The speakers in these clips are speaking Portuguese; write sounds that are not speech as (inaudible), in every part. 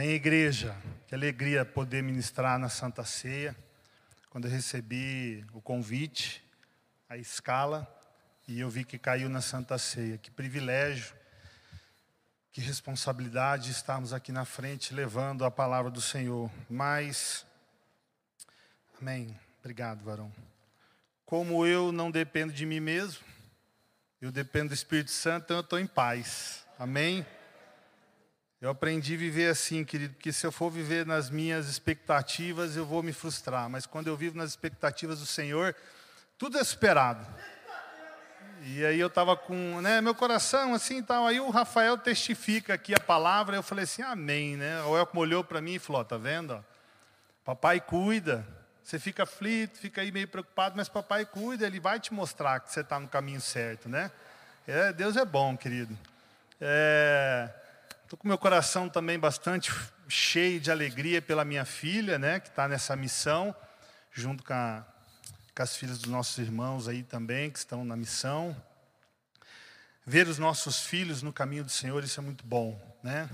Amém, igreja. Que alegria poder ministrar na Santa Ceia. Quando eu recebi o convite, a escala, e eu vi que caiu na Santa Ceia. Que privilégio, que responsabilidade estarmos aqui na frente levando a palavra do Senhor. Mas, amém. Obrigado, varão. Como eu não dependo de mim mesmo, eu dependo do Espírito Santo, então eu estou em paz. Amém? Eu aprendi a viver assim, querido, porque se eu for viver nas minhas expectativas, eu vou me frustrar. Mas quando eu vivo nas expectativas do Senhor, tudo é esperado. E aí eu estava com, né, meu coração assim tal. Aí o Rafael testifica aqui a palavra. Eu falei assim, amém, né? O Elco olhou para mim e falou, tá vendo? Papai cuida. Você fica aflito, fica aí meio preocupado, mas papai cuida. Ele vai te mostrar que você está no caminho certo, né? É, Deus é bom, querido. É, Estou com meu coração também bastante cheio de alegria pela minha filha, né, que está nessa missão, junto com, a, com, as filhas dos nossos irmãos aí também, que estão na missão. Ver os nossos filhos no caminho do Senhor, isso é muito bom, né?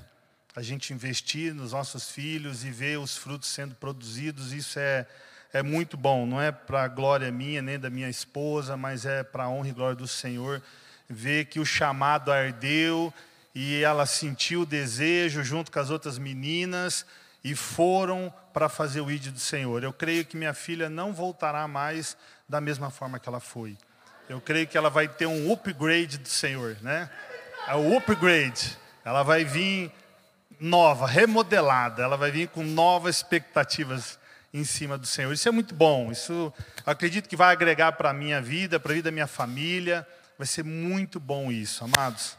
A gente investir nos nossos filhos e ver os frutos sendo produzidos, isso é, é muito bom. Não é para a glória minha, nem da minha esposa, mas é para a honra e glória do Senhor. Ver que o chamado ardeu e ela sentiu o desejo junto com as outras meninas e foram para fazer o ídolo do Senhor. Eu creio que minha filha não voltará mais da mesma forma que ela foi. Eu creio que ela vai ter um upgrade do Senhor, né? É o upgrade. Ela vai vir nova, remodelada. Ela vai vir com novas expectativas em cima do Senhor. Isso é muito bom. Isso acredito que vai agregar para a minha vida, para a vida da minha família. Vai ser muito bom isso, amados.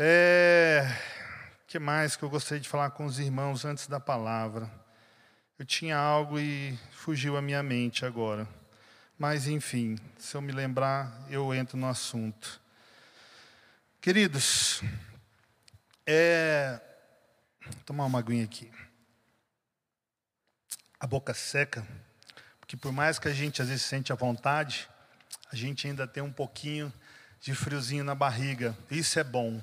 É, que mais que eu gostaria de falar com os irmãos antes da palavra? Eu tinha algo e fugiu a minha mente agora. Mas, enfim, se eu me lembrar, eu entro no assunto. Queridos, é... Vou tomar uma aguinha aqui. A boca seca, porque por mais que a gente às vezes sente a vontade, a gente ainda tem um pouquinho de friozinho na barriga. Isso é bom.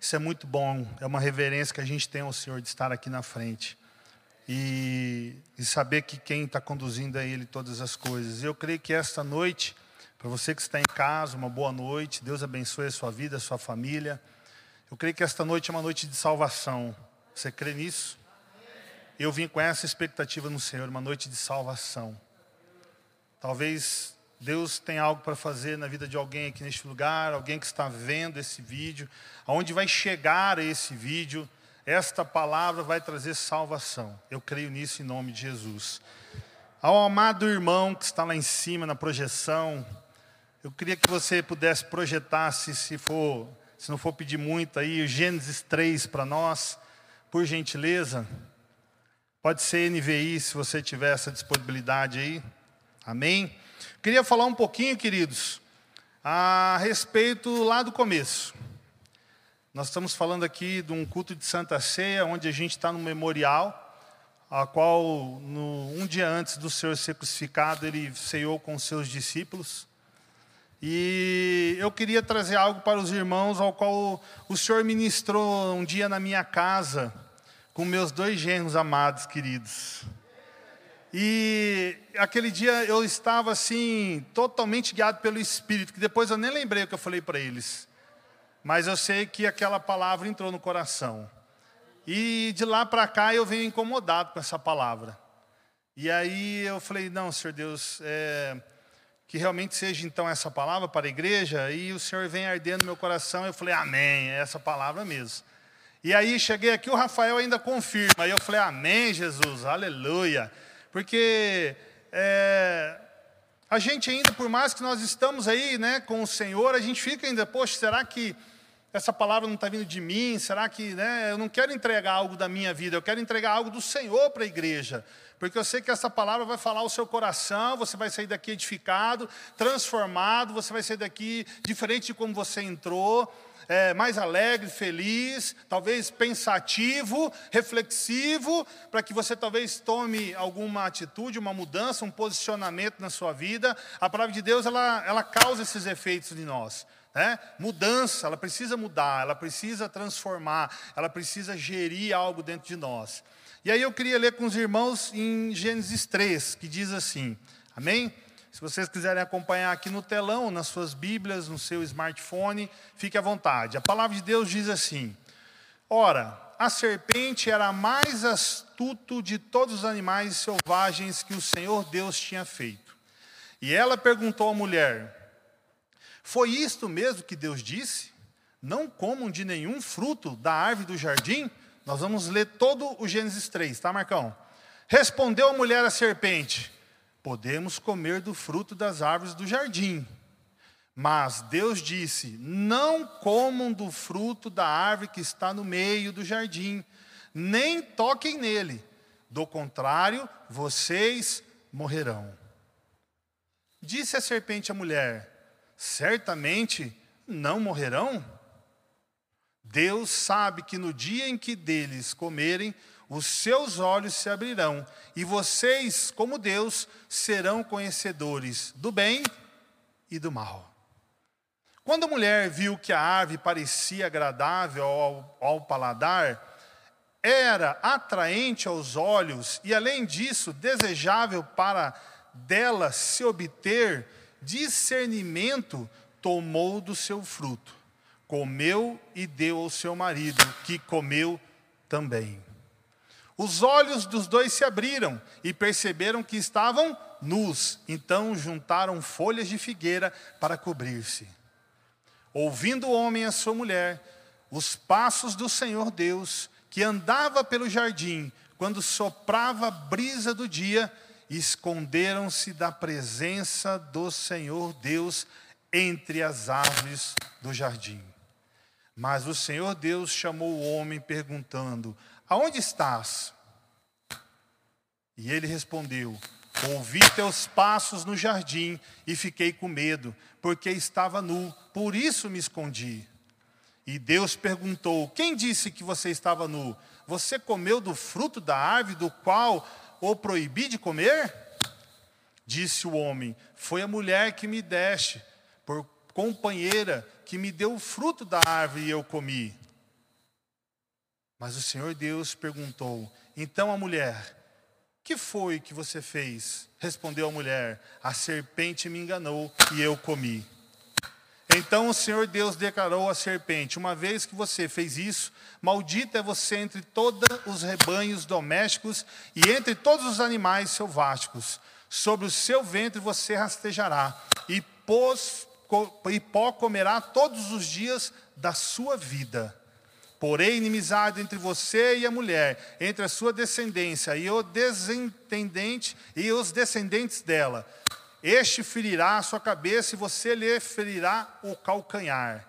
Isso é muito bom, é uma reverência que a gente tem ao Senhor de estar aqui na frente. E, e saber que quem está conduzindo é Ele todas as coisas. Eu creio que esta noite, para você que está em casa, uma boa noite, Deus abençoe a sua vida, a sua família. Eu creio que esta noite é uma noite de salvação. Você crê nisso? Eu vim com essa expectativa no Senhor, uma noite de salvação. Talvez Deus tem algo para fazer na vida de alguém aqui neste lugar, alguém que está vendo esse vídeo, aonde vai chegar esse vídeo, esta palavra vai trazer salvação. Eu creio nisso em nome de Jesus. Ao amado irmão que está lá em cima na projeção, eu queria que você pudesse projetar, se, se, for, se não for pedir muito aí, o Gênesis 3 para nós, por gentileza. Pode ser NVI, se você tiver essa disponibilidade aí. Amém? Queria falar um pouquinho, queridos, a respeito lá do começo. Nós estamos falando aqui de um culto de Santa Ceia, onde a gente está no memorial, a qual, no, um dia antes do Senhor ser crucificado, ele ceiou com seus discípulos. E eu queria trazer algo para os irmãos, ao qual o Senhor ministrou um dia na minha casa, com meus dois genros amados, queridos. E aquele dia eu estava assim, totalmente guiado pelo Espírito, que depois eu nem lembrei o que eu falei para eles. Mas eu sei que aquela palavra entrou no coração. E de lá para cá eu venho incomodado com essa palavra. E aí eu falei: não, Senhor Deus, é, que realmente seja então essa palavra para a igreja. E o Senhor vem ardendo no meu coração. Eu falei: amém, é essa palavra mesmo. E aí cheguei aqui, o Rafael ainda confirma. Aí eu falei: amém, Jesus, aleluia. Porque é, a gente ainda, por mais que nós estamos aí né, com o Senhor, a gente fica ainda, poxa, será que essa palavra não está vindo de mim? Será que né, eu não quero entregar algo da minha vida, eu quero entregar algo do Senhor para a igreja? Porque eu sei que essa palavra vai falar o seu coração, você vai sair daqui edificado, transformado, você vai sair daqui diferente de como você entrou é, mais alegre, feliz, talvez pensativo, reflexivo, para que você talvez tome alguma atitude, uma mudança, um posicionamento na sua vida. A palavra de Deus, ela, ela causa esses efeitos em nós. Né? Mudança, ela precisa mudar, ela precisa transformar, ela precisa gerir algo dentro de nós. E aí eu queria ler com os irmãos em Gênesis 3, que diz assim: Amém? Se vocês quiserem acompanhar aqui no telão, nas suas Bíblias, no seu smartphone, fique à vontade. A palavra de Deus diz assim: Ora, a serpente era mais astuto de todos os animais selvagens que o Senhor Deus tinha feito. E ela perguntou à mulher: Foi isto mesmo que Deus disse? Não comam de nenhum fruto da árvore do jardim? Nós vamos ler todo o Gênesis 3, tá, Marcão? Respondeu a mulher à serpente: Podemos comer do fruto das árvores do jardim. Mas Deus disse: Não comam do fruto da árvore que está no meio do jardim, nem toquem nele, do contrário, vocês morrerão. Disse a serpente à mulher: Certamente não morrerão? Deus sabe que no dia em que deles comerem, os seus olhos se abrirão, e vocês, como Deus, serão conhecedores do bem e do mal. Quando a mulher viu que a árvore parecia agradável ao, ao paladar, era atraente aos olhos e, além disso, desejável para dela se obter discernimento, tomou do seu fruto comeu e deu ao seu marido, que comeu também. Os olhos dos dois se abriram e perceberam que estavam nus, então juntaram folhas de figueira para cobrir-se. Ouvindo o homem e a sua mulher, os passos do Senhor Deus, que andava pelo jardim, quando soprava a brisa do dia, esconderam-se da presença do Senhor Deus entre as árvores do jardim. Mas o Senhor Deus chamou o homem perguntando: Aonde estás? E ele respondeu: Ouvi teus passos no jardim e fiquei com medo, porque estava nu, por isso me escondi. E Deus perguntou: Quem disse que você estava nu? Você comeu do fruto da árvore do qual o proibi de comer? Disse o homem: Foi a mulher que me deste por companheira que me deu o fruto da árvore e eu comi. Mas o Senhor Deus perguntou: Então a mulher, que foi que você fez? Respondeu a mulher: A serpente me enganou e eu comi. Então o Senhor Deus declarou à serpente: Uma vez que você fez isso, maldita é você entre todos os rebanhos domésticos e entre todos os animais selváticos. Sobre o seu ventre você rastejará, e e pó comerá todos os dias da sua vida. Porém, inimizade entre você e a mulher, entre a sua descendência e o descendente e os descendentes dela. Este ferirá a sua cabeça e você lhe ferirá o calcanhar.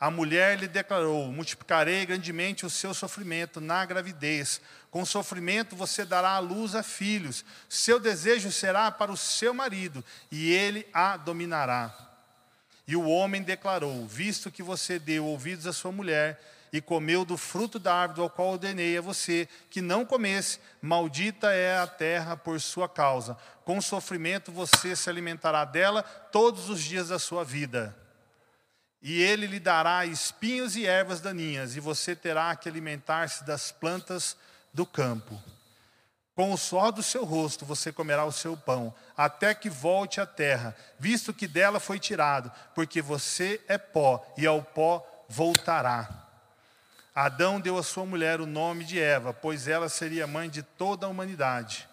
A mulher lhe declarou: Multiplicarei grandemente o seu sofrimento na gravidez. Com sofrimento você dará à luz a filhos. Seu desejo será para o seu marido, e ele a dominará. E o homem declarou: Visto que você deu ouvidos à sua mulher e comeu do fruto da árvore ao qual ordenei a você que não comesse, maldita é a terra por sua causa. Com sofrimento você se alimentará dela todos os dias da sua vida. E ele lhe dará espinhos e ervas daninhas, e você terá que alimentar-se das plantas do campo. Com o suor do seu rosto você comerá o seu pão, até que volte à terra, visto que dela foi tirado, porque você é pó, e ao pó voltará. Adão deu à sua mulher o nome de Eva, pois ela seria mãe de toda a humanidade.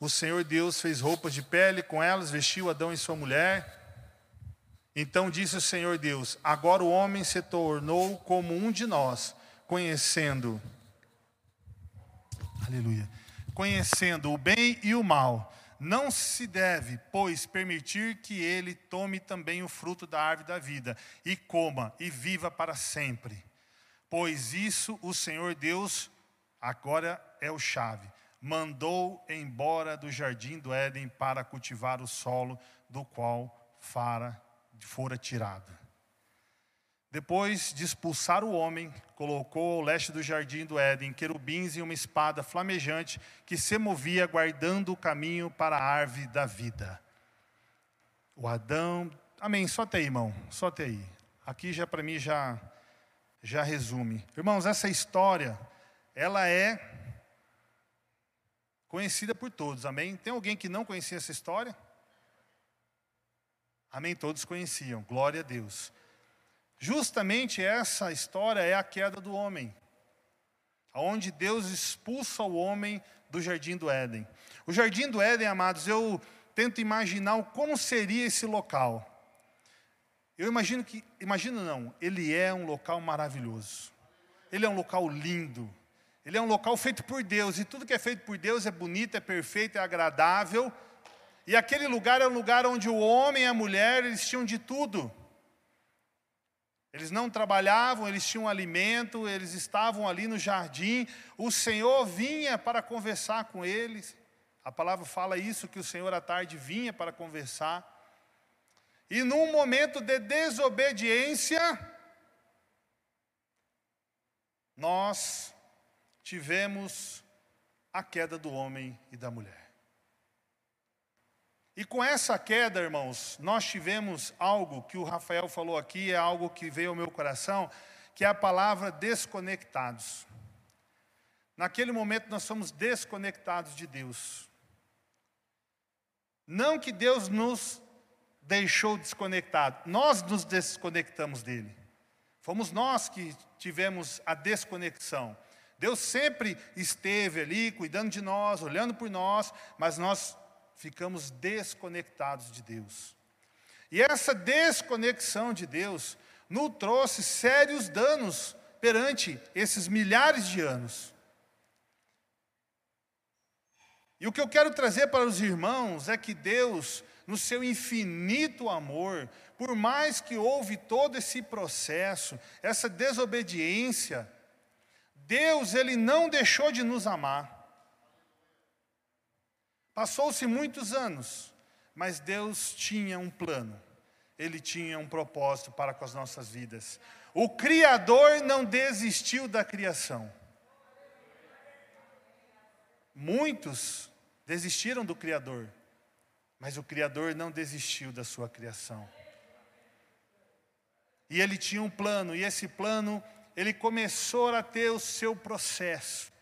O Senhor Deus fez roupas de pele, com elas vestiu Adão e sua mulher. Então disse o Senhor Deus: Agora o homem se tornou como um de nós, conhecendo. Aleluia conhecendo o bem e o mal. Não se deve, pois, permitir que ele tome também o fruto da árvore da vida, e coma, e viva para sempre. Pois isso o Senhor Deus, agora é o chave, mandou embora do jardim do Éden para cultivar o solo do qual fara, fora tirado. Depois de expulsar o homem, colocou ao leste do jardim do Éden querubins e uma espada flamejante que se movia guardando o caminho para a árvore da vida. O Adão, Amém. Só até aí, irmão. Só até aí. Aqui já para mim já já resume. Irmãos, essa história ela é conhecida por todos. Amém. Tem alguém que não conhecia essa história? Amém. Todos conheciam. Glória a Deus. Justamente essa história é a queda do homem, onde Deus expulsa o homem do jardim do Éden. O jardim do Éden, amados, eu tento imaginar como seria esse local. Eu imagino que, imagino não, ele é um local maravilhoso. Ele é um local lindo. Ele é um local feito por Deus, e tudo que é feito por Deus é bonito, é perfeito, é agradável. E aquele lugar é um lugar onde o homem e a mulher, eles tinham de tudo. Eles não trabalhavam, eles tinham alimento, eles estavam ali no jardim. O Senhor vinha para conversar com eles. A palavra fala isso, que o Senhor à tarde vinha para conversar. E num momento de desobediência, nós tivemos a queda do homem e da mulher. E com essa queda, irmãos, nós tivemos algo que o Rafael falou aqui, é algo que veio ao meu coração, que é a palavra desconectados. Naquele momento nós somos desconectados de Deus. Não que Deus nos deixou desconectados, nós nos desconectamos dele. Fomos nós que tivemos a desconexão. Deus sempre esteve ali, cuidando de nós, olhando por nós, mas nós ficamos desconectados de Deus. E essa desconexão de Deus nos trouxe sérios danos perante esses milhares de anos. E o que eu quero trazer para os irmãos é que Deus, no seu infinito amor, por mais que houve todo esse processo, essa desobediência, Deus ele não deixou de nos amar. Passou-se muitos anos, mas Deus tinha um plano, Ele tinha um propósito para com as nossas vidas. O Criador não desistiu da criação. Muitos desistiram do Criador, mas o Criador não desistiu da sua criação. E ele tinha um plano, e esse plano, ele começou a ter o seu processo.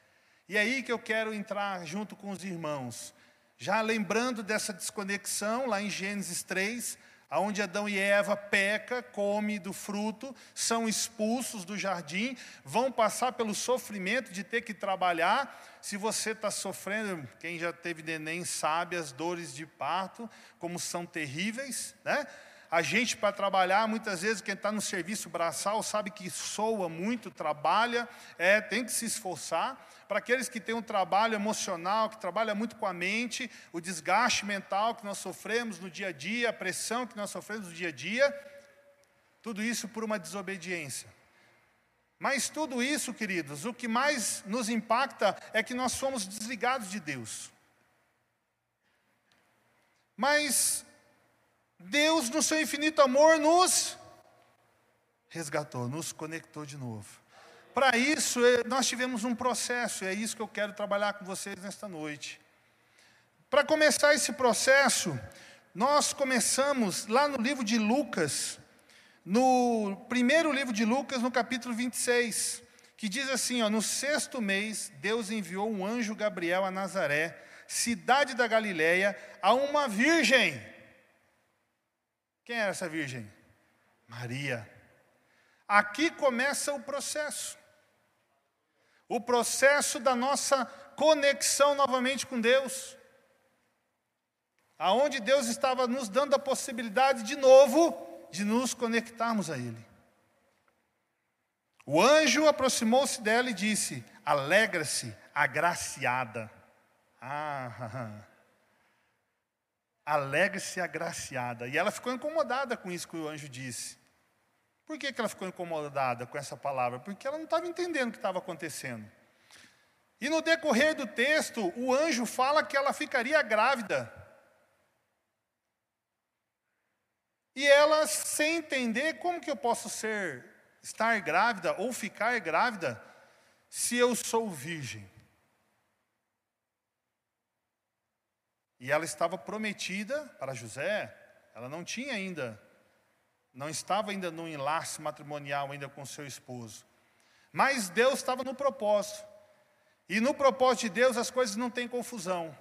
E é aí que eu quero entrar junto com os irmãos. Já lembrando dessa desconexão, lá em Gênesis 3, onde Adão e Eva peca, come do fruto, são expulsos do jardim, vão passar pelo sofrimento de ter que trabalhar. Se você está sofrendo, quem já teve neném sabe as dores de parto, como são terríveis, né? A gente, para trabalhar, muitas vezes, quem está no serviço braçal, sabe que soa muito, trabalha, é, tem que se esforçar. Para aqueles que têm um trabalho emocional, que trabalha muito com a mente, o desgaste mental que nós sofremos no dia a dia, a pressão que nós sofremos no dia a dia, tudo isso por uma desobediência. Mas tudo isso, queridos, o que mais nos impacta é que nós somos desligados de Deus. Mas Deus, no seu infinito amor, nos resgatou, nos conectou de novo. Para isso, eh, nós tivemos um processo, e é isso que eu quero trabalhar com vocês nesta noite. Para começar esse processo, nós começamos lá no livro de Lucas, no primeiro livro de Lucas, no capítulo 26, que diz assim: ó, no sexto mês, Deus enviou um anjo Gabriel a Nazaré, cidade da Galiléia, a uma virgem quem era essa virgem? Maria. Aqui começa o processo. O processo da nossa conexão novamente com Deus. Aonde Deus estava nos dando a possibilidade de novo de nos conectarmos a Ele. O anjo aproximou-se dela e disse: Alegra-se, agraciada. Ah, (laughs) alegre-se agraciada. E ela ficou incomodada com isso que o anjo disse. Por que, que ela ficou incomodada com essa palavra? Porque ela não estava entendendo o que estava acontecendo. E no decorrer do texto, o anjo fala que ela ficaria grávida. E ela, sem entender como que eu posso ser, estar grávida ou ficar grávida, se eu sou virgem. E ela estava prometida para José, ela não tinha ainda não estava ainda no enlace matrimonial ainda com seu esposo. Mas Deus estava no propósito. E no propósito de Deus as coisas não têm confusão.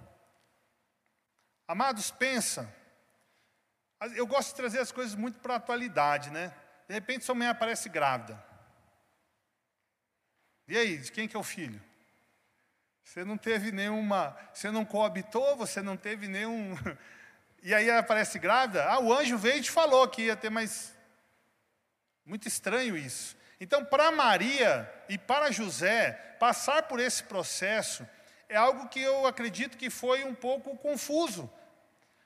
Amados, pensa. Eu gosto de trazer as coisas muito para a atualidade, né? De repente sua mãe aparece grávida. E aí, de quem que é o filho? Você não teve nenhuma, você não coabitou, você não teve nenhum. (laughs) E aí aparece grávida. Ah, o anjo veio e te falou que ia ter mais. Muito estranho isso. Então, para Maria e para José, passar por esse processo é algo que eu acredito que foi um pouco confuso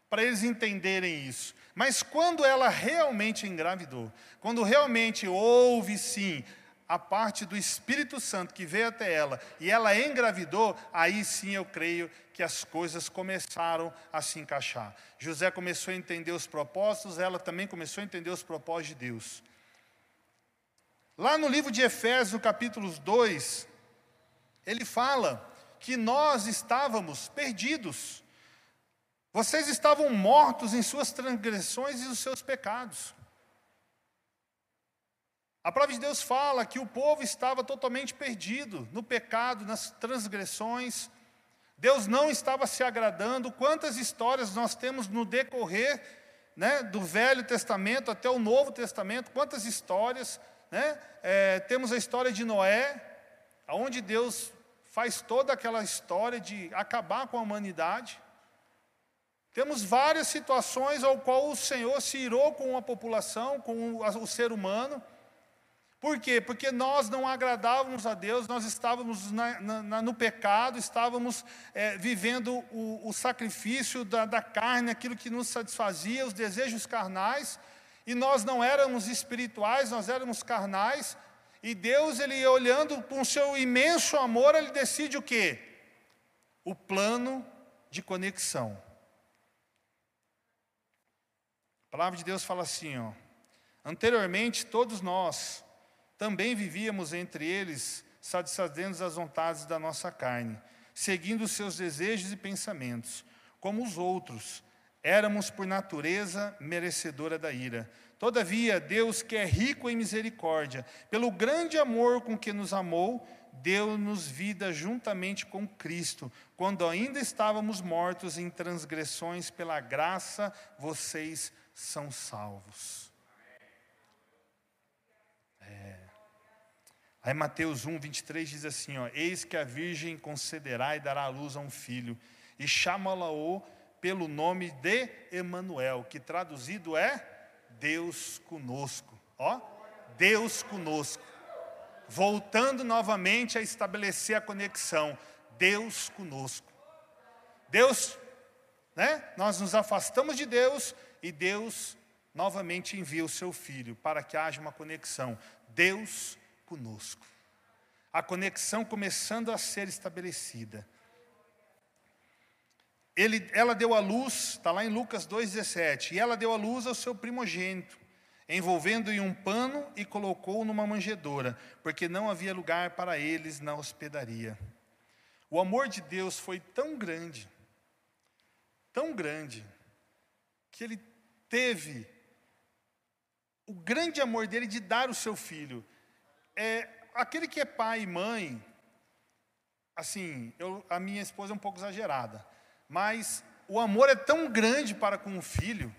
para eles entenderem isso. Mas quando ela realmente engravidou, quando realmente houve sim a parte do Espírito Santo que veio até ela e ela engravidou, aí sim eu creio que as coisas começaram a se encaixar. José começou a entender os propósitos, ela também começou a entender os propósitos de Deus. Lá no livro de Efésios, capítulo 2, ele fala que nós estávamos perdidos. Vocês estavam mortos em suas transgressões e os seus pecados. A palavra de Deus fala que o povo estava totalmente perdido no pecado, nas transgressões. Deus não estava se agradando. Quantas histórias nós temos no decorrer né, do Velho Testamento até o Novo Testamento? Quantas histórias né? É, temos a história de Noé, onde Deus faz toda aquela história de acabar com a humanidade. Temos várias situações ao qual o Senhor se irou com a população, com o ser humano. Por quê? Porque nós não agradávamos a Deus, nós estávamos na, na, no pecado, estávamos é, vivendo o, o sacrifício da, da carne, aquilo que nos satisfazia, os desejos carnais. E nós não éramos espirituais, nós éramos carnais. E Deus, ele olhando com o seu imenso amor, ele decide o quê? O plano de conexão. A palavra de Deus fala assim, ó. Anteriormente, todos nós também vivíamos entre eles, satisfazendo as vontades da nossa carne, seguindo os seus desejos e pensamentos, como os outros éramos por natureza merecedora da ira. Todavia, Deus, que é rico em misericórdia, pelo grande amor com que nos amou, deu-nos vida juntamente com Cristo, quando ainda estávamos mortos em transgressões, pela graça vocês são salvos. Aí Mateus 1, 23 diz assim: ó, Eis que a Virgem concederá e dará à luz a um filho, e chamá-la-o pelo nome de Emanuel, que traduzido é Deus conosco. Ó, Deus conosco. Voltando novamente a estabelecer a conexão, Deus conosco. Deus, né? Nós nos afastamos de Deus e Deus novamente envia o seu filho para que haja uma conexão. Deus conosco. A conexão começando a ser estabelecida. Ele, ela deu a luz, está lá em Lucas 2,17, e ela deu a luz ao seu primogênito, envolvendo em um pano e colocou numa manjedoura, porque não havia lugar para eles na hospedaria. O amor de Deus foi tão grande, tão grande, que ele teve o grande amor dele de dar o seu filho. É, aquele que é pai e mãe, assim, eu, a minha esposa é um pouco exagerada. Mas o amor é tão grande para com o filho.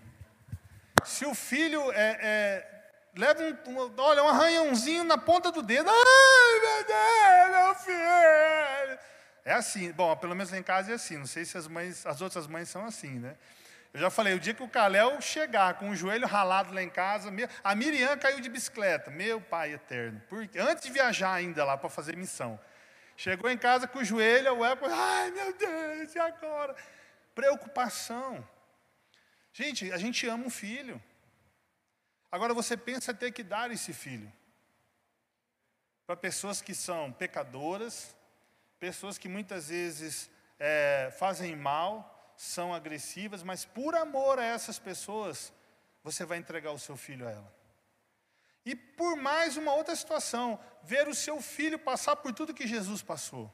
Se o filho é, é, leva um, olha, um arranhãozinho na ponta do dedo, ai meu Deus, meu filho. É assim, bom, pelo menos em casa é assim. Não sei se as mães, as outras mães são assim, né? Eu já falei, o dia que o Caléu chegar com o joelho ralado lá em casa, a Miriam caiu de bicicleta, meu pai eterno, porque antes de viajar ainda lá para fazer missão. Chegou em casa com o joelho, o eco, ai meu Deus, e agora? Preocupação. Gente, a gente ama um filho. Agora você pensa ter que dar esse filho para pessoas que são pecadoras, pessoas que muitas vezes é, fazem mal, são agressivas, mas por amor a essas pessoas, você vai entregar o seu filho a ela. E por mais uma outra situação, ver o seu filho passar por tudo que Jesus passou.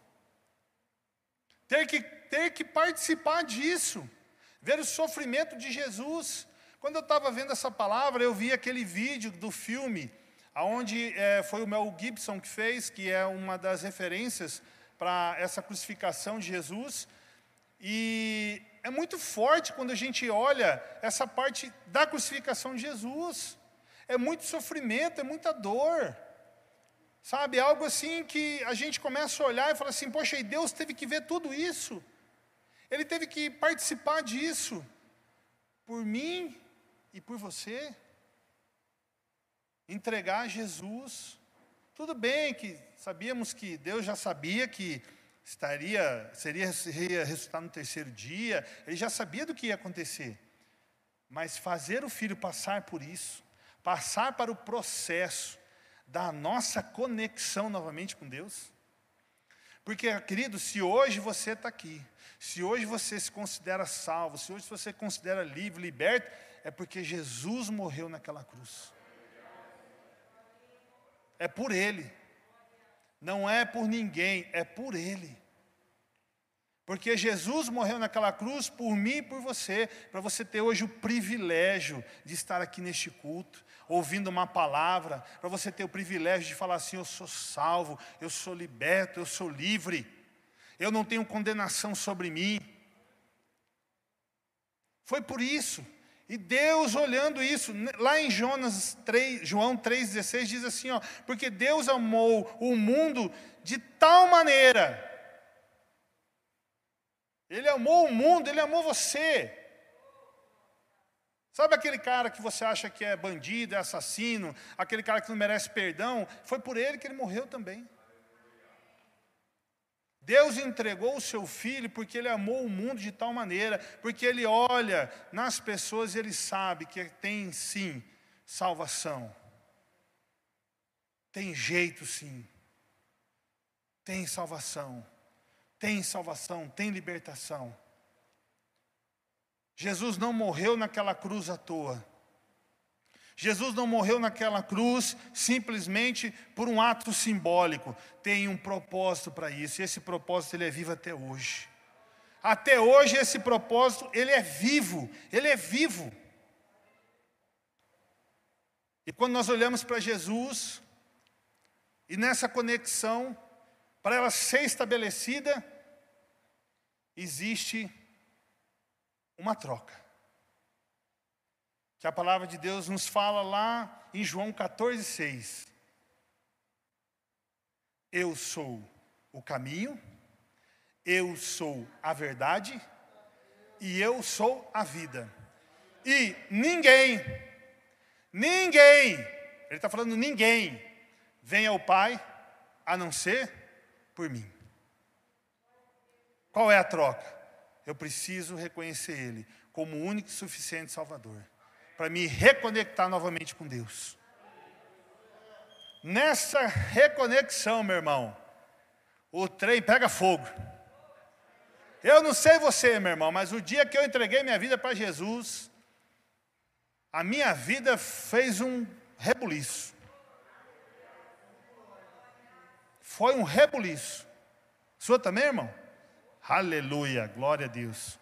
Ter que, ter que participar disso. Ver o sofrimento de Jesus. Quando eu estava vendo essa palavra, eu vi aquele vídeo do filme, onde é, foi o Mel Gibson que fez, que é uma das referências para essa crucificação de Jesus. E é muito forte quando a gente olha essa parte da crucificação de Jesus. É muito sofrimento, é muita dor. Sabe, é algo assim que a gente começa a olhar e fala assim: poxa, e Deus teve que ver tudo isso. Ele teve que participar disso. Por mim e por você. Entregar Jesus. Tudo bem que sabíamos que Deus já sabia que estaria, seria, seria ressuscitar no terceiro dia, ele já sabia do que ia acontecer. Mas fazer o filho passar por isso, passar para o processo da nossa conexão novamente com Deus. Porque, querido, se hoje você está aqui, se hoje você se considera salvo, se hoje você se considera livre, liberto, é porque Jesus morreu naquela cruz. É por Ele. Não é por ninguém, é por Ele. Porque Jesus morreu naquela cruz por mim e por você, para você ter hoje o privilégio de estar aqui neste culto, ouvindo uma palavra, para você ter o privilégio de falar assim: eu sou salvo, eu sou liberto, eu sou livre, eu não tenho condenação sobre mim. Foi por isso. E Deus olhando isso, lá em Jonas 3, João 3,16 diz assim: ó, porque Deus amou o mundo de tal maneira, Ele amou o mundo, Ele amou você. Sabe aquele cara que você acha que é bandido, é assassino, aquele cara que não merece perdão? Foi por ele que ele morreu também. Deus entregou o seu filho porque ele amou o mundo de tal maneira, porque ele olha nas pessoas e ele sabe que tem sim salvação. Tem jeito sim. Tem salvação. Tem salvação, tem libertação. Jesus não morreu naquela cruz à toa. Jesus não morreu naquela cruz simplesmente por um ato simbólico. Tem um propósito para isso. E esse propósito ele é vivo até hoje. Até hoje esse propósito ele é vivo. Ele é vivo. E quando nós olhamos para Jesus e nessa conexão para ela ser estabelecida, existe uma troca que a palavra de Deus nos fala lá em João 14, 6. Eu sou o caminho, eu sou a verdade e eu sou a vida. E ninguém, ninguém, ele está falando ninguém, vem ao Pai a não ser por mim. Qual é a troca? Eu preciso reconhecer Ele como o único e suficiente Salvador para me reconectar novamente com Deus. Nessa reconexão, meu irmão, o trem pega fogo. Eu não sei você, meu irmão, mas o dia que eu entreguei minha vida para Jesus, a minha vida fez um rebuliço. Foi um rebuliço. Sua também, irmão? Aleluia, glória a Deus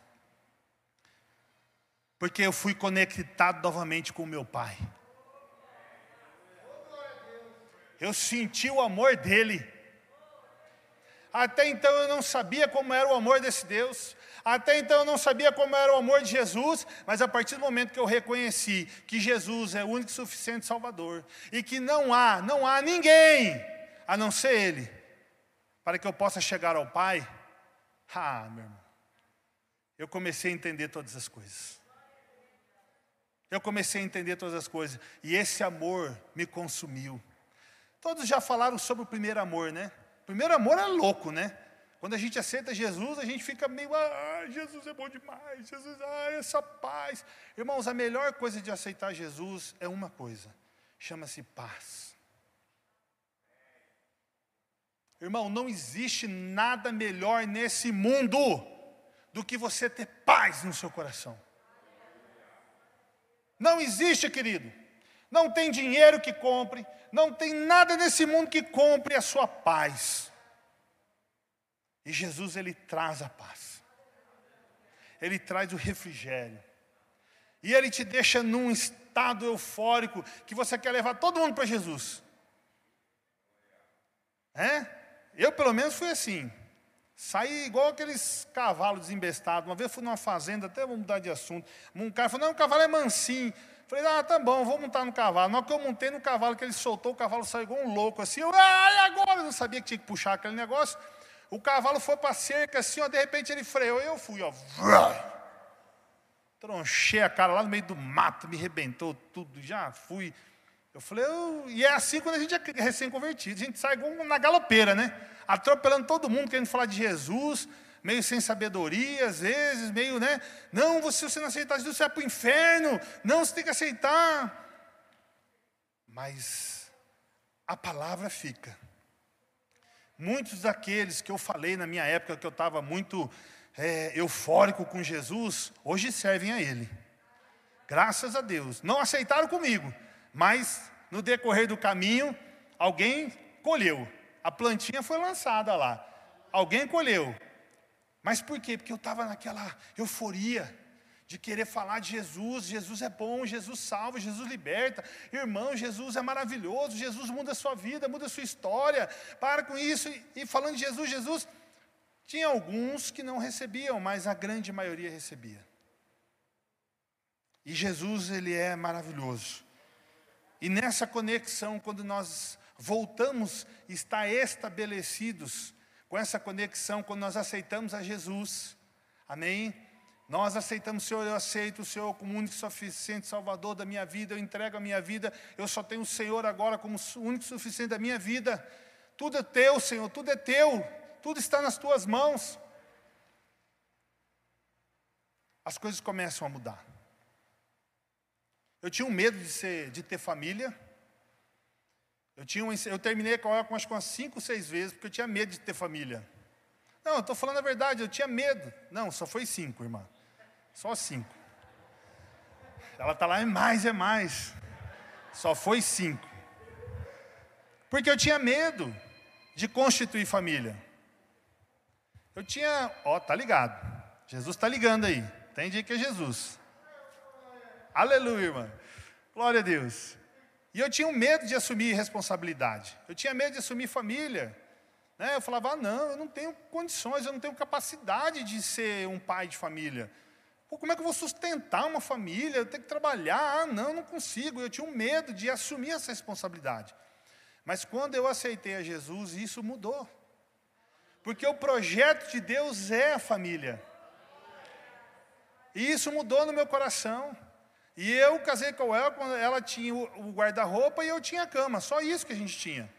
porque eu fui conectado novamente com meu Pai. Eu senti o amor dele. Até então eu não sabia como era o amor desse Deus. Até então eu não sabia como era o amor de Jesus, mas a partir do momento que eu reconheci que Jesus é o único e suficiente Salvador e que não há, não há ninguém a não ser Ele, para que eu possa chegar ao Pai, ah, meu irmão, eu comecei a entender todas as coisas. Eu comecei a entender todas as coisas. E esse amor me consumiu. Todos já falaram sobre o primeiro amor, né? O primeiro amor é louco, né? Quando a gente aceita Jesus, a gente fica meio, ah, Jesus é bom demais, Jesus, ah, essa paz. Irmãos, a melhor coisa de aceitar Jesus é uma coisa: chama-se paz. Irmão, não existe nada melhor nesse mundo do que você ter paz no seu coração. Não existe, querido. Não tem dinheiro que compre, não tem nada nesse mundo que compre a sua paz. E Jesus, ele traz a paz. Ele traz o refrigério. E ele te deixa num estado eufórico que você quer levar todo mundo para Jesus. É? Eu, pelo menos, fui assim. Saí igual aqueles cavalos desembestados. Uma vez fui numa fazenda, até vou mudar de assunto. Um cara falou: não, o cavalo é mansinho. Falei, ah, tá bom, vou montar no cavalo. Na hora que eu montei no cavalo, que ele soltou, o cavalo saiu igual um louco assim. Eu, ai, agora? Eu não sabia que tinha que puxar aquele negócio. O cavalo foi para a cerca assim, ó, de repente ele freou. Eu fui, ó. Tronchei a cara lá no meio do mato, me rebentou tudo, já fui. Eu falei, eu... e é assim quando a gente é recém-convertido, a gente sai na galopeira, né? Atropelando todo mundo, querendo falar de Jesus, meio sem sabedoria, às vezes, meio, né? Não, você, se você não aceitar Jesus, você vai para o inferno. Não, você tem que aceitar. Mas a palavra fica. Muitos daqueles que eu falei na minha época, que eu estava muito é, eufórico com Jesus, hoje servem a Ele. Graças a Deus. Não aceitaram comigo, mas no decorrer do caminho, alguém colheu. A plantinha foi lançada lá. Alguém colheu. Mas por quê? Porque eu estava naquela euforia de querer falar de Jesus. Jesus é bom, Jesus salva, Jesus liberta. Irmão, Jesus é maravilhoso, Jesus muda a sua vida, muda a sua história. Para com isso. E falando de Jesus, Jesus, tinha alguns que não recebiam, mas a grande maioria recebia. E Jesus, ele é maravilhoso. E nessa conexão, quando nós voltamos, está estabelecidos com essa conexão, quando nós aceitamos a Jesus, amém? Nós aceitamos o Senhor, eu aceito o Senhor como único suficiente Salvador da minha vida, eu entrego a minha vida, eu só tenho o Senhor agora como único suficiente da minha vida. Tudo é teu, Senhor, tudo é teu, tudo está nas tuas mãos. As coisas começam a mudar. Eu tinha um medo de, ser, de ter família. Eu, tinha um, eu terminei com acho que umas cinco, seis vezes, porque eu tinha medo de ter família. Não, estou falando a verdade, eu tinha medo. Não, só foi cinco, irmã. Só cinco. Ela está lá, é mais, é mais. Só foi cinco. Porque eu tinha medo de constituir família. Eu tinha, ó, tá ligado. Jesus está ligando aí. Entende que é Jesus. Aleluia, irmã. Glória a Deus. E eu tinha um medo de assumir responsabilidade. Eu tinha medo de assumir família. Né? Eu falava, ah, não, eu não tenho condições, eu não tenho capacidade de ser um pai de família. Pô, como é que eu vou sustentar uma família? Eu tenho que trabalhar. Ah, não, não consigo. Eu tinha um medo de assumir essa responsabilidade. Mas quando eu aceitei a Jesus, isso mudou. Porque o projeto de Deus é a família. E isso mudou no meu coração. E eu casei com ela quando ela tinha o guarda-roupa e eu tinha a cama. Só isso que a gente tinha.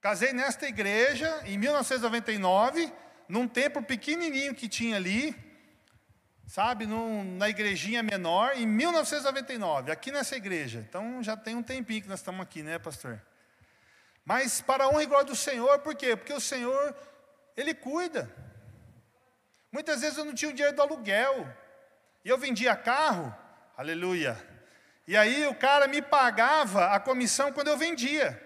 Casei nesta igreja em 1999, num templo pequenininho que tinha ali, sabe, num, na igrejinha menor, em 1999, aqui nessa igreja. Então já tem um tempinho que nós estamos aqui, né, pastor? Mas para a honra e glória do Senhor, por quê? Porque o Senhor, Ele cuida. Muitas vezes eu não tinha o dinheiro do aluguel, e eu vendia carro, aleluia. E aí o cara me pagava a comissão quando eu vendia.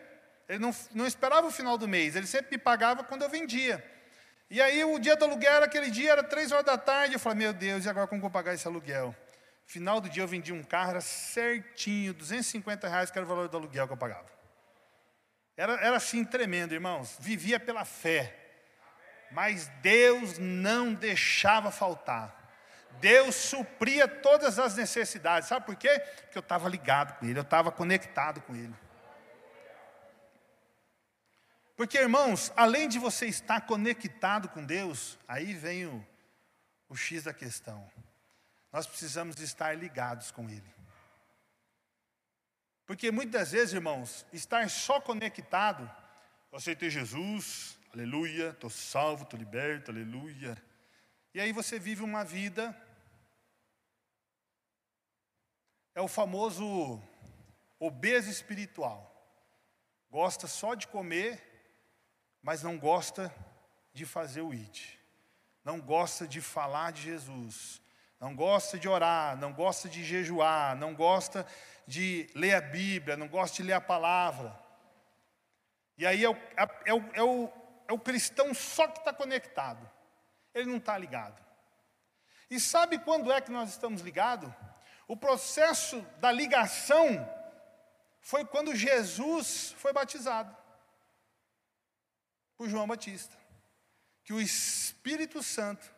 Ele não, não esperava o final do mês, ele sempre me pagava quando eu vendia. E aí o dia do aluguel era aquele dia, era três horas da tarde, eu falei, meu Deus, e agora como vou pagar esse aluguel? Final do dia eu vendi um carro, era certinho, 250 reais que era o valor do aluguel que eu pagava. Era, era assim tremendo, irmãos. Vivia pela fé. Mas Deus não deixava faltar. Deus supria todas as necessidades. Sabe por quê? Porque eu estava ligado com Ele, eu estava conectado com Ele. Porque, irmãos, além de você estar conectado com Deus, aí vem o, o X da questão. Nós precisamos estar ligados com Ele. Porque muitas vezes, irmãos, estar só conectado, eu aceitei Jesus, aleluia, estou salvo, estou liberto, aleluia. E aí você vive uma vida, é o famoso obeso espiritual. Gosta só de comer mas não gosta de fazer o IT, não gosta de falar de Jesus, não gosta de orar, não gosta de jejuar, não gosta de ler a Bíblia, não gosta de ler a palavra. E aí é o, é o, é o, é o cristão só que está conectado, ele não está ligado. E sabe quando é que nós estamos ligados? O processo da ligação foi quando Jesus foi batizado por João Batista, que o Espírito Santo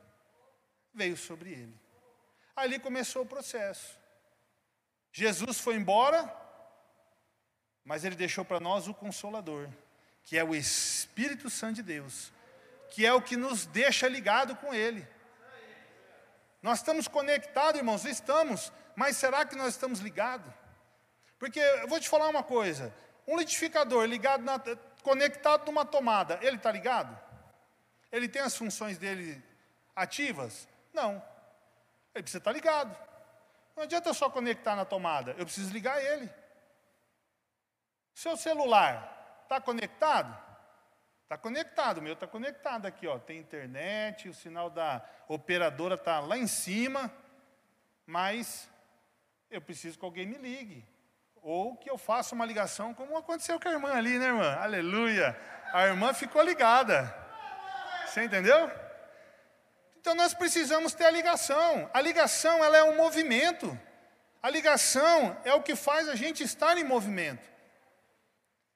veio sobre ele. Ali começou o processo. Jesus foi embora, mas ele deixou para nós o Consolador, que é o Espírito Santo de Deus, que é o que nos deixa ligado com Ele. Nós estamos conectados, irmãos, estamos, mas será que nós estamos ligados? Porque eu vou te falar uma coisa: um litificador ligado na, conectado numa tomada, ele está ligado? Ele tem as funções dele ativas? Não. Ele precisa estar tá ligado. Não adianta eu só conectar na tomada, eu preciso ligar ele. Seu celular está conectado? Está conectado, meu está conectado aqui, ó. Tem internet, o sinal da operadora está lá em cima, mas eu preciso que alguém me ligue. Ou que eu faça uma ligação, como aconteceu com a irmã ali, né, irmã? Aleluia! A irmã ficou ligada. Você entendeu? Então nós precisamos ter a ligação. A ligação, ela é um movimento. A ligação é o que faz a gente estar em movimento.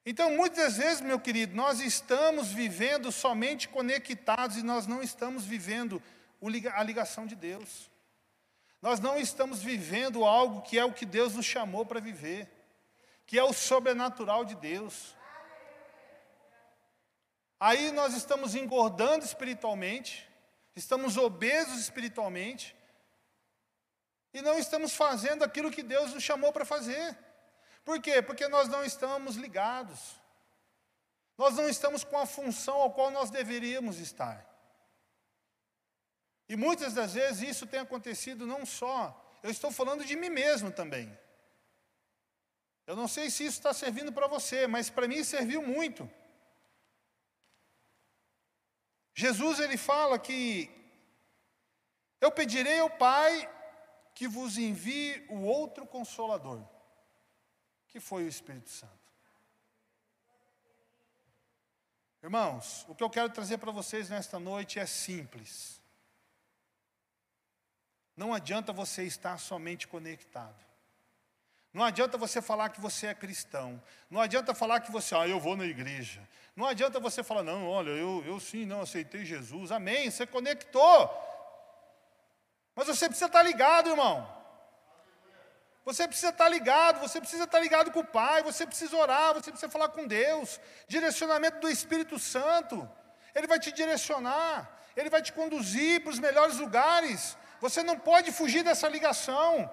Então, muitas vezes, meu querido, nós estamos vivendo somente conectados e nós não estamos vivendo a ligação de Deus. Nós não estamos vivendo algo que é o que Deus nos chamou para viver, que é o sobrenatural de Deus. Aí nós estamos engordando espiritualmente, estamos obesos espiritualmente, e não estamos fazendo aquilo que Deus nos chamou para fazer. Por quê? Porque nós não estamos ligados. Nós não estamos com a função ao qual nós deveríamos estar. E muitas das vezes isso tem acontecido não só, eu estou falando de mim mesmo também. Eu não sei se isso está servindo para você, mas para mim serviu muito. Jesus ele fala que eu pedirei ao Pai que vos envie o outro consolador que foi o Espírito Santo. Irmãos, o que eu quero trazer para vocês nesta noite é simples. Não adianta você estar somente conectado. Não adianta você falar que você é cristão. Não adianta falar que você, ah, eu vou na igreja. Não adianta você falar, não, olha, eu, eu sim, não aceitei Jesus. Amém, você conectou. Mas você precisa estar ligado, irmão. Você precisa estar ligado, você precisa estar ligado com o Pai, você precisa orar, você precisa falar com Deus. Direcionamento do Espírito Santo. Ele vai te direcionar, ele vai te conduzir para os melhores lugares. Você não pode fugir dessa ligação.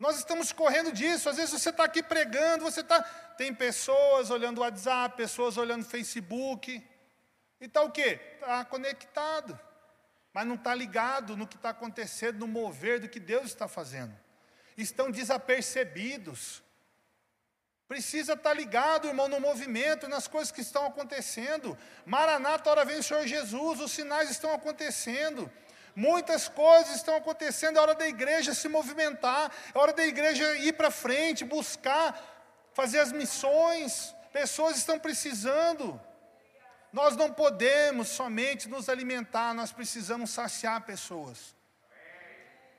Nós estamos correndo disso. Às vezes você está aqui pregando, você está. Tem pessoas olhando o WhatsApp, pessoas olhando o Facebook. E está o quê? Está conectado. Mas não está ligado no que está acontecendo, no mover do que Deus está fazendo estão desapercebidos. Precisa estar ligado, irmão, no movimento, nas coisas que estão acontecendo. Maranata, hora vem o Senhor Jesus, os sinais estão acontecendo. Muitas coisas estão acontecendo, é hora da igreja se movimentar, é hora da igreja ir para frente, buscar, fazer as missões. Pessoas estão precisando. Nós não podemos somente nos alimentar, nós precisamos saciar pessoas.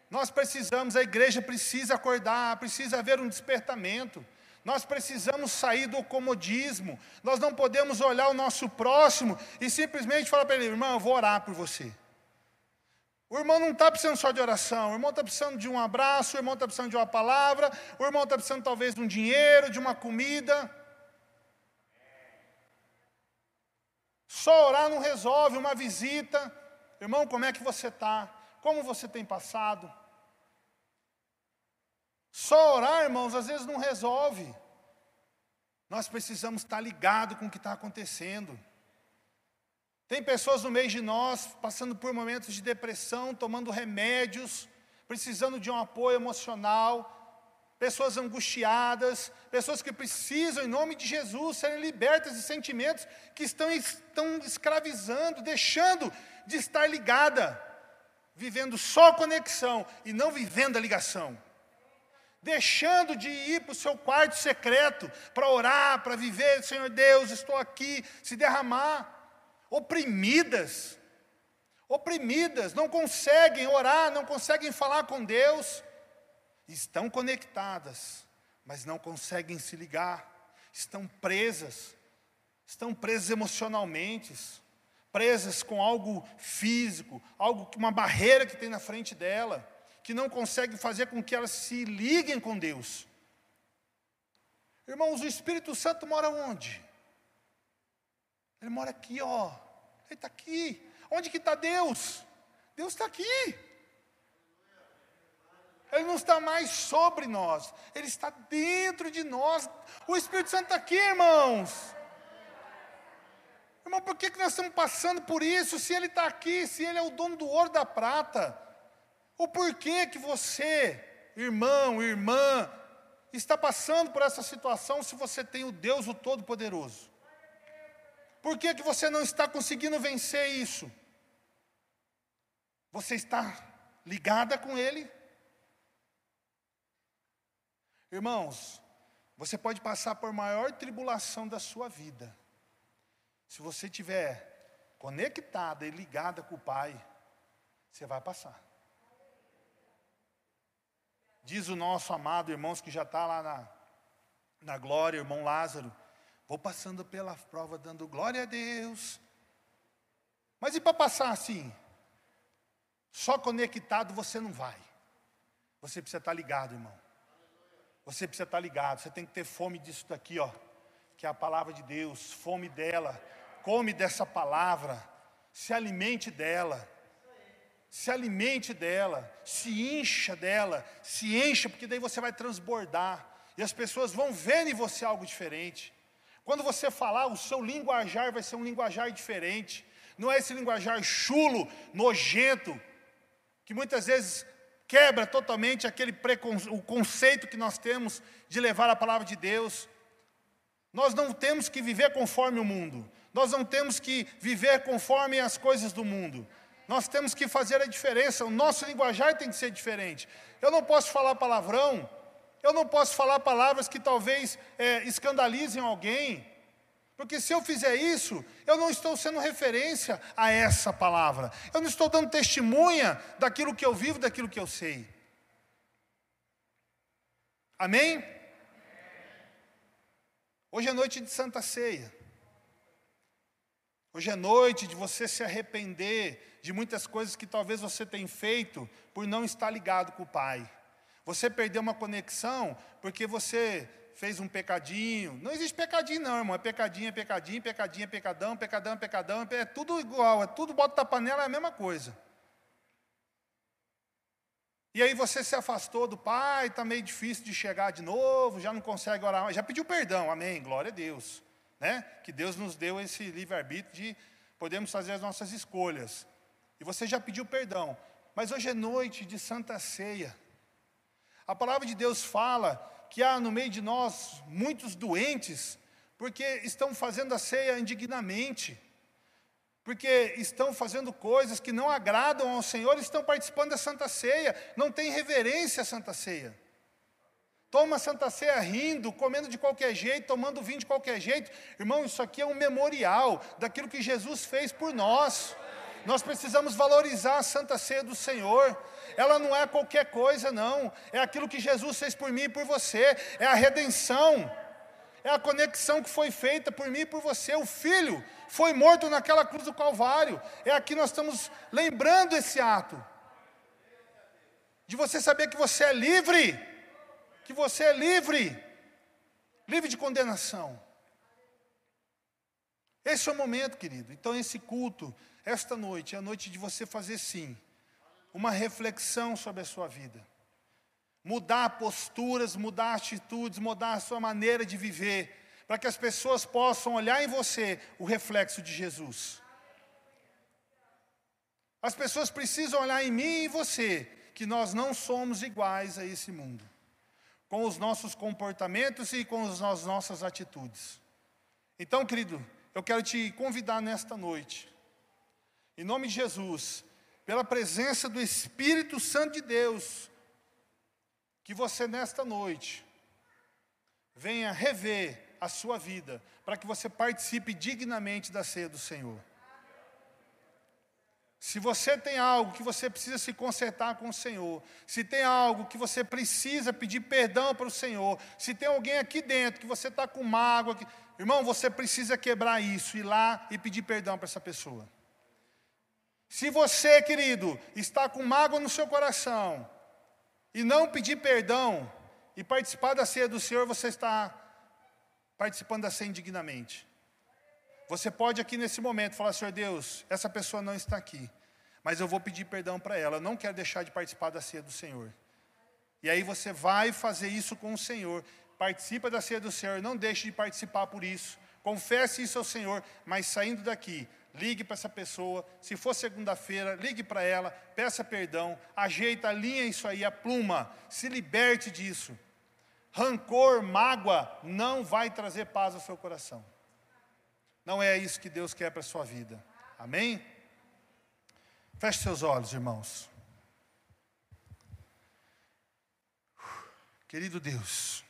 Nós precisamos, a igreja precisa acordar, precisa haver um despertamento. Nós precisamos sair do comodismo. Nós não podemos olhar o nosso próximo e simplesmente falar para ele, irmão, eu vou orar por você. O irmão não está precisando só de oração, o irmão está precisando de um abraço, o irmão está precisando de uma palavra, o irmão está precisando talvez de um dinheiro, de uma comida. Só orar não resolve, uma visita. Irmão, como é que você está? Como você tem passado? Só orar, irmãos, às vezes não resolve. Nós precisamos estar ligados com o que está acontecendo. Tem pessoas no meio de nós passando por momentos de depressão, tomando remédios, precisando de um apoio emocional, pessoas angustiadas, pessoas que precisam, em nome de Jesus, serem libertas de sentimentos que estão, estão escravizando, deixando de estar ligada, vivendo só conexão e não vivendo a ligação. Deixando de ir para o seu quarto secreto para orar, para viver, Senhor Deus, estou aqui, se derramar, oprimidas, oprimidas, não conseguem orar, não conseguem falar com Deus, estão conectadas, mas não conseguem se ligar, estão presas, estão presas emocionalmente, presas com algo físico, algo uma barreira que tem na frente dela, que não consegue fazer com que elas se liguem com Deus. Irmãos, o Espírito Santo mora onde? Ele mora aqui, ó. Ele está aqui. Onde que está Deus? Deus está aqui. Ele não está mais sobre nós, Ele está dentro de nós. O Espírito Santo está aqui, irmãos. Irmão, por que, que nós estamos passando por isso? Se Ele está aqui, se Ele é o dono do ouro da prata, o porquê que você, irmão, irmã, está passando por essa situação se você tem o Deus, o Todo-Poderoso? Por que, que você não está conseguindo vencer isso? Você está ligada com Ele? Irmãos, você pode passar por maior tribulação da sua vida. Se você estiver conectada e ligada com o Pai, você vai passar. Diz o nosso amado irmãos que já está lá na, na glória, irmão Lázaro, vou passando pela prova dando glória a Deus. Mas e para passar assim? Só conectado você não vai. Você precisa estar ligado, irmão. Você precisa estar ligado, você tem que ter fome disso daqui, ó, que é a palavra de Deus, fome dela, come dessa palavra, se alimente dela, se alimente dela, se encha dela, se encha, porque daí você vai transbordar, e as pessoas vão ver em você algo diferente. Quando você falar, o seu linguajar vai ser um linguajar diferente, não é esse linguajar chulo, nojento, que muitas vezes quebra totalmente aquele o conceito que nós temos de levar a palavra de Deus. Nós não temos que viver conforme o mundo, nós não temos que viver conforme as coisas do mundo. Nós temos que fazer a diferença, o nosso linguajar tem que ser diferente. Eu não posso falar palavrão, eu não posso falar palavras que talvez é, escandalizem alguém, porque se eu fizer isso, eu não estou sendo referência a essa palavra. Eu não estou dando testemunha daquilo que eu vivo, daquilo que eu sei. Amém? Hoje é noite de Santa Ceia. Hoje é noite de você se arrepender de muitas coisas que talvez você tenha feito por não estar ligado com o Pai. Você perdeu uma conexão porque você fez um pecadinho. Não existe pecadinho, não, irmão. É pecadinho, é pecadinho, pecadinho, é pecadão, pecadão, é pecadão. É tudo igual, é tudo bota da panela, é a mesma coisa. E aí você se afastou do Pai, está meio difícil de chegar de novo, já não consegue orar, já pediu perdão, amém, glória a Deus. Né? Que Deus nos deu esse livre-arbítrio de podermos fazer as nossas escolhas. E você já pediu perdão, mas hoje é noite de Santa Ceia. A palavra de Deus fala que há no meio de nós muitos doentes, porque estão fazendo a ceia indignamente, porque estão fazendo coisas que não agradam ao Senhor, estão participando da Santa Ceia, não tem reverência à Santa Ceia. Toma Santa Ceia rindo, comendo de qualquer jeito, tomando vinho de qualquer jeito. Irmão, isso aqui é um memorial daquilo que Jesus fez por nós. Nós precisamos valorizar a Santa Ceia do Senhor ela não é qualquer coisa, não. É aquilo que Jesus fez por mim e por você. É a redenção. É a conexão que foi feita por mim e por você. O Filho foi morto naquela cruz do Calvário. É aqui nós estamos lembrando esse ato. De você saber que você é livre. Que você é livre. Livre de condenação. Esse é o momento, querido. Então, esse culto, esta noite, é a noite de você fazer sim uma reflexão sobre a sua vida. Mudar posturas, mudar atitudes, mudar a sua maneira de viver, para que as pessoas possam olhar em você o reflexo de Jesus. As pessoas precisam olhar em mim e em você, que nós não somos iguais a esse mundo, com os nossos comportamentos e com as nossas atitudes. Então, querido, eu quero te convidar nesta noite, em nome de Jesus, pela presença do Espírito Santo de Deus, que você nesta noite venha rever a sua vida, para que você participe dignamente da ceia do Senhor. Se você tem algo que você precisa se consertar com o Senhor, se tem algo que você precisa pedir perdão para o Senhor, se tem alguém aqui dentro que você está com mágoa, que... irmão, você precisa quebrar isso, ir lá e pedir perdão para essa pessoa. Se você, querido, está com mágoa no seu coração e não pedir perdão e participar da ceia do Senhor, você está participando da ceia indignamente. Você pode aqui nesse momento falar, Senhor Deus, essa pessoa não está aqui, mas eu vou pedir perdão para ela, eu não quero deixar de participar da ceia do Senhor. E aí você vai fazer isso com o Senhor, participa da ceia do Senhor, não deixe de participar por isso, confesse isso ao Senhor, mas saindo daqui, ligue para essa pessoa, se for segunda-feira, ligue para ela, peça perdão, ajeita, alinha isso aí, a pluma, se liberte disso. Rancor, mágoa, não vai trazer paz ao seu coração. Não é isso que Deus quer para a sua vida. Amém? Feche seus olhos, irmãos. Querido Deus,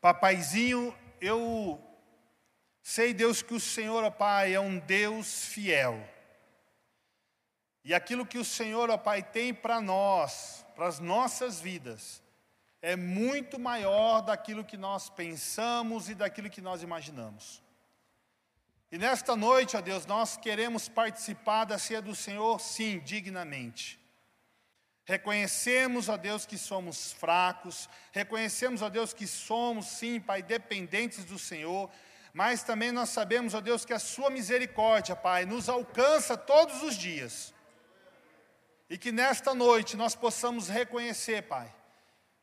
Papaizinho, eu sei, Deus, que o Senhor, ó Pai, é um Deus fiel. E aquilo que o Senhor, ó Pai, tem para nós, para as nossas vidas, é muito maior daquilo que nós pensamos e daquilo que nós imaginamos. E nesta noite, ó Deus, nós queremos participar da ceia do Senhor, sim, dignamente. Reconhecemos, ó Deus, que somos fracos, reconhecemos, ó Deus, que somos, sim, Pai, dependentes do Senhor, mas também nós sabemos, ó Deus, que a Sua misericórdia, Pai, nos alcança todos os dias. E que nesta noite nós possamos reconhecer, Pai,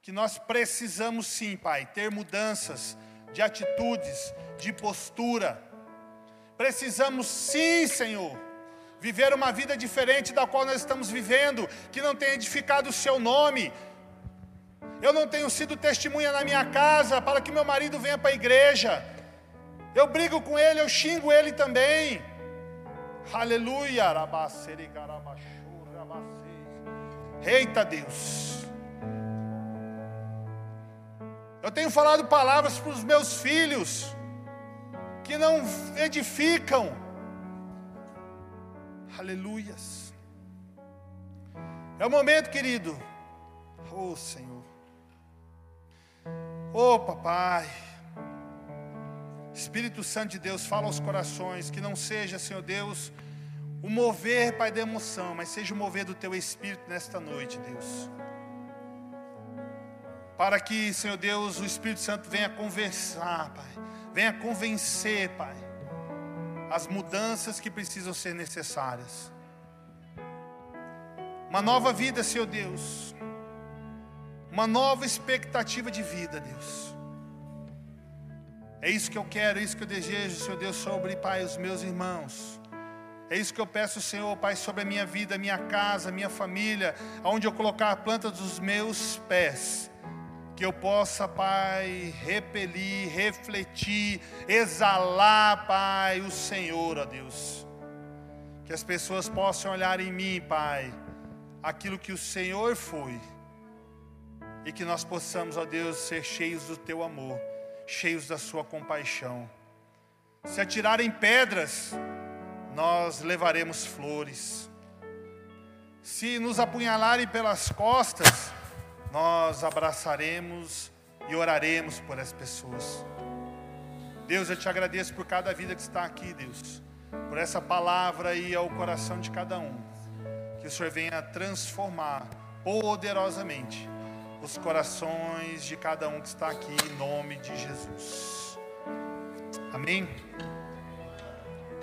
que nós precisamos sim, Pai, ter mudanças de atitudes, de postura. Precisamos sim, Senhor, viver uma vida diferente da qual nós estamos vivendo, que não tenha edificado o seu nome. Eu não tenho sido testemunha na minha casa para que meu marido venha para a igreja. Eu brigo com ele, eu xingo ele também. Aleluia. Eita Deus. Eu tenho falado palavras para os meus filhos que não edificam. Aleluias. É o momento, querido. Oh, Senhor. Oh, papai. Espírito Santo de Deus, fala aos corações, que não seja, Senhor Deus, o mover, Pai, da emoção, mas seja o mover do Teu Espírito nesta noite, Deus para que, Senhor Deus, o Espírito Santo venha conversar, Pai, venha convencer, Pai, as mudanças que precisam ser necessárias. Uma nova vida, Senhor Deus, uma nova expectativa de vida, Deus. É isso que eu quero, é isso que eu desejo, Senhor Deus, sobre, Pai, os meus irmãos. É isso que eu peço, Senhor, Pai, sobre a minha vida, minha casa, minha família, aonde eu colocar a planta dos meus pés que eu possa, Pai, repelir, refletir, exalar, Pai, o Senhor, ó Deus. Que as pessoas possam olhar em mim, Pai, aquilo que o Senhor foi. E que nós possamos, ó Deus, ser cheios do Teu amor, cheios da Sua compaixão. Se atirarem pedras, nós levaremos flores. Se nos apunhalarem pelas costas, nós abraçaremos e oraremos por as pessoas. Deus, eu te agradeço por cada vida que está aqui, Deus, por essa palavra aí ao coração de cada um. Que o Senhor venha transformar poderosamente os corações de cada um que está aqui, em nome de Jesus. Amém.